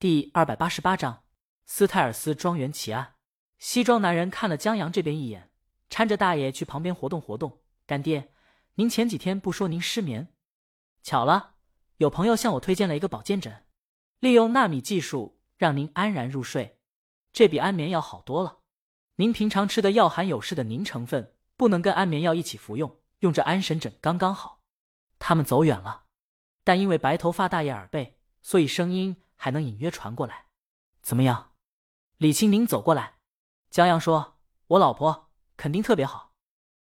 第二百八十八章斯泰尔斯庄园奇案。西装男人看了江阳这边一眼，搀着大爷去旁边活动活动。干爹，您前几天不说您失眠？巧了，有朋友向我推荐了一个保健枕，利用纳米技术让您安然入睡，这比安眠药好多了。您平常吃的药含有砷的凝成分，不能跟安眠药一起服用，用这安神枕刚刚好。他们走远了，但因为白头发大爷耳背，所以声音还能隐约传过来。怎么样？李青明走过来，江阳说：“我老婆肯定特别好。”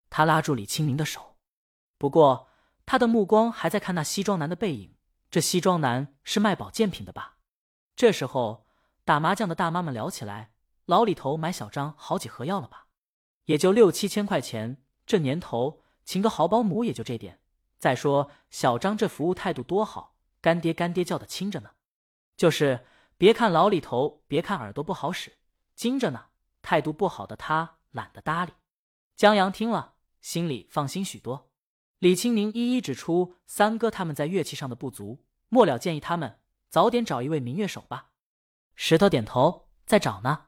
他拉住李青明的手，不过他的目光还在看那西装男的背影。这西装男是卖保健品的吧？这时候打麻将的大妈们聊起来。老李头买小张好几盒药了吧？也就六七千块钱，这年头请个好保姆也就这点。再说小张这服务态度多好，干爹干爹叫的亲着呢。就是别看老李头，别看耳朵不好使，精着呢。态度不好的他懒得搭理。江阳听了，心里放心许多。李清明一一指出三哥他们在乐器上的不足，末了建议他们早点找一位民乐手吧。石头点头，在找呢。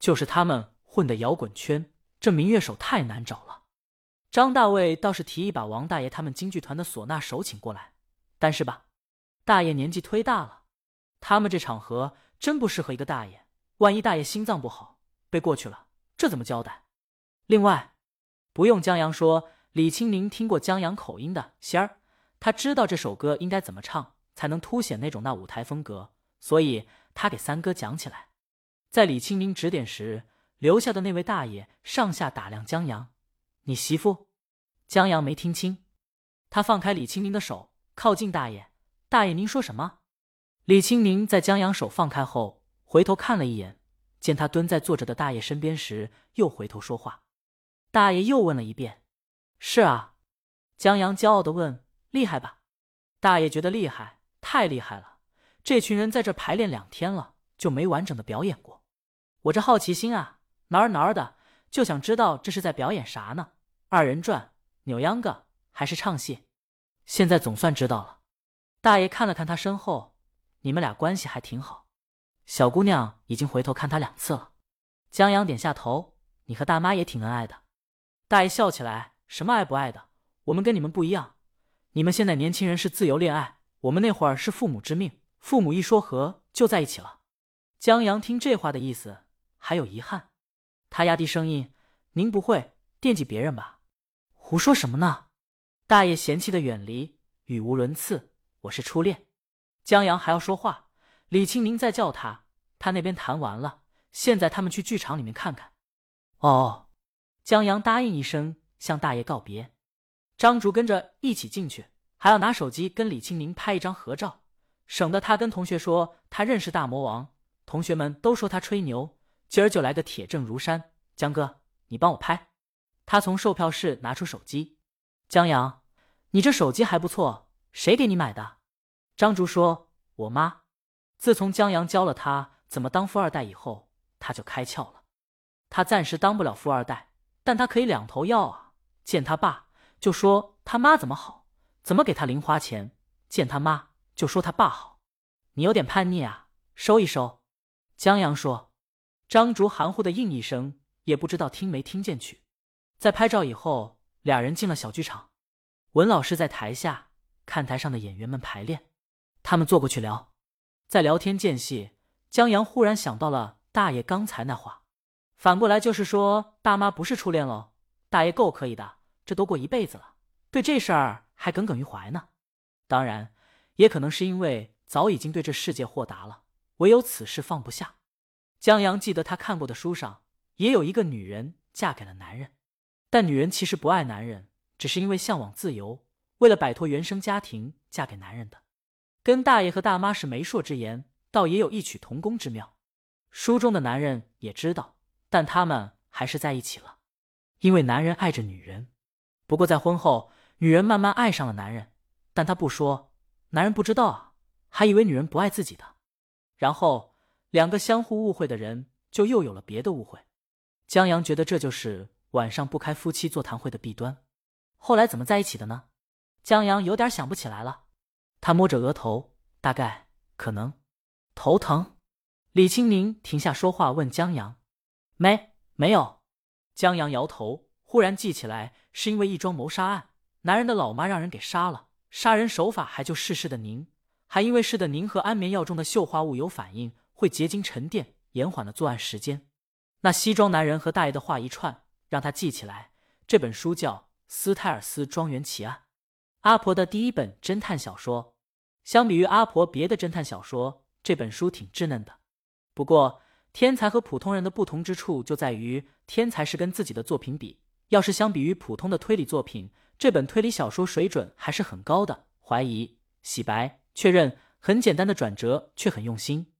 就是他们混的摇滚圈，这民乐手太难找了。张大卫倒是提议把王大爷他们京剧团的唢呐手请过来，但是吧，大爷年纪忒大了，他们这场合真不适合一个大爷。万一大爷心脏不好被过去了，这怎么交代？另外，不用江阳说，李清明听过江阳口音的仙儿，他知道这首歌应该怎么唱才能凸显那种那舞台风格，所以他给三哥讲起来。在李清明指点时，留下的那位大爷上下打量江阳：“你媳妇？”江阳没听清，他放开李清明的手，靠近大爷：“大爷，您说什么？”李清明在江阳手放开后，回头看了一眼，见他蹲在坐着的大爷身边时，又回头说话。大爷又问了一遍：“是啊。”江阳骄傲的问：“厉害吧？”大爷觉得厉害，太厉害了。这群人在这排练两天了，就没完整的表演过。我这好奇心啊，挠儿挠儿的，就想知道这是在表演啥呢？二人转、扭秧歌还是唱戏？现在总算知道了。大爷看了看他身后，你们俩关系还挺好。小姑娘已经回头看他两次了。江阳点下头，你和大妈也挺恩爱的。大爷笑起来，什么爱不爱的？我们跟你们不一样，你们现在年轻人是自由恋爱，我们那会儿是父母之命，父母一说和就在一起了。江阳听这话的意思。还有遗憾，他压低声音：“您不会惦记别人吧？”“胡说什么呢？”大爷嫌弃的远离，语无伦次：“我是初恋。”江阳还要说话，李清明在叫他，他那边谈完了，现在他们去剧场里面看看。哦，江阳答应一声，向大爷告别。张竹跟着一起进去，还要拿手机跟李清明拍一张合照，省得他跟同学说他认识大魔王，同学们都说他吹牛。今儿就来个铁证如山，江哥，你帮我拍。他从售票室拿出手机，江阳，你这手机还不错，谁给你买的？张竹说：“我妈。”自从江阳教了他怎么当富二代以后，他就开窍了。他暂时当不了富二代，但他可以两头要啊。见他爸就说他妈怎么好，怎么给他零花钱；见他妈就说他爸好。你有点叛逆啊，收一收。江阳说。张竹含糊的应一声，也不知道听没听见去。在拍照以后，俩人进了小剧场。文老师在台下看台上的演员们排练，他们坐过去聊。在聊天间隙，江阳忽然想到了大爷刚才那话，反过来就是说大妈不是初恋喽。大爷够可以的，这都过一辈子了，对这事儿还耿耿于怀呢。当然，也可能是因为早已经对这世界豁达了，唯有此事放不下。江阳记得他看过的书上也有一个女人嫁给了男人，但女人其实不爱男人，只是因为向往自由，为了摆脱原生家庭嫁给男人的。跟大爷和大妈是媒妁之言，倒也有异曲同工之妙。书中的男人也知道，但他们还是在一起了，因为男人爱着女人。不过在婚后，女人慢慢爱上了男人，但他不说，男人不知道啊，还以为女人不爱自己的，然后。两个相互误会的人，就又有了别的误会。江阳觉得这就是晚上不开夫妻座谈会的弊端。后来怎么在一起的呢？江阳有点想不起来了。他摸着额头，大概可能头疼。李青宁停下说话，问江阳：“没，没有。”江阳摇头，忽然记起来，是因为一桩谋杀案，男人的老妈让人给杀了，杀人手法还就逝世的宁，还因为逝的宁和安眠药中的溴化物有反应，会结晶沉淀，延缓了作案时间。那西装男人和大爷的话一串，让他记起来，这本书叫《斯泰尔斯庄园奇案》，阿婆的第一本侦探小说。相比于阿婆别的侦探小说，这本书挺稚嫩的。不过，天才和普通人的不同之处就在于，天才是跟自己的作品比。要是相比于普通的推理作品，这本推理小说水准还是很高的。怀疑、洗白、确认，很简单的转折却很用心。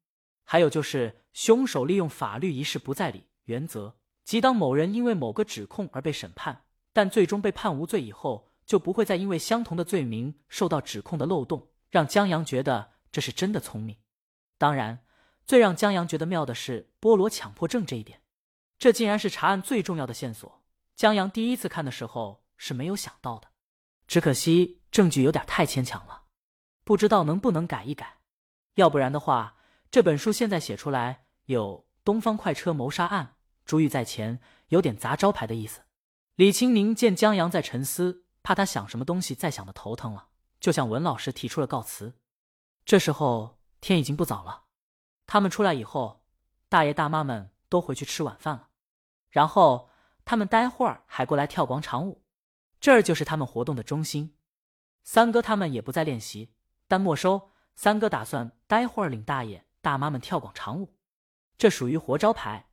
还有就是，凶手利用法律一事不再理。原则即，当某人因为某个指控而被审判，但最终被判无罪以后，就不会再因为相同的罪名受到指控的漏洞，让江阳觉得这是真的聪明。当然，最让江阳觉得妙的是菠萝强迫症这一点，这竟然是查案最重要的线索。江阳第一次看的时候是没有想到的，只可惜证据有点太牵强了，不知道能不能改一改。要不然的话，这本书现在写出来有。东方快车谋杀案，珠玉在前，有点砸招牌的意思。李青宁见江阳在沉思，怕他想什么东西再想的头疼了，就向文老师提出了告辞。这时候天已经不早了，他们出来以后，大爷大妈们都回去吃晚饭了。然后他们待会儿还过来跳广场舞，这儿就是他们活动的中心。三哥他们也不再练习，但没收。三哥打算待会儿领大爷大妈们跳广场舞。这属于活招牌，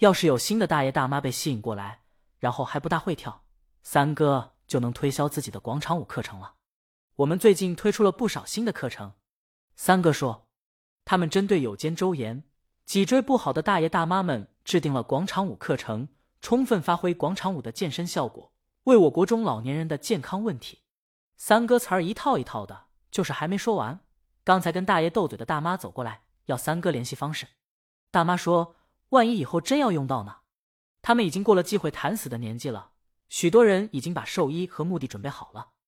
要是有新的大爷大妈被吸引过来，然后还不大会跳，三哥就能推销自己的广场舞课程了。我们最近推出了不少新的课程，三哥说，他们针对有肩周炎、脊椎不好的大爷大妈们制定了广场舞课程，充分发挥广场舞的健身效果，为我国中老年人的健康问题。三哥词儿一套一套的，就是还没说完，刚才跟大爷斗嘴的大妈走过来，要三哥联系方式。大妈说：“万一以后真要用到呢？他们已经过了忌讳谈死的年纪了，许多人已经把寿衣和墓地准备好了。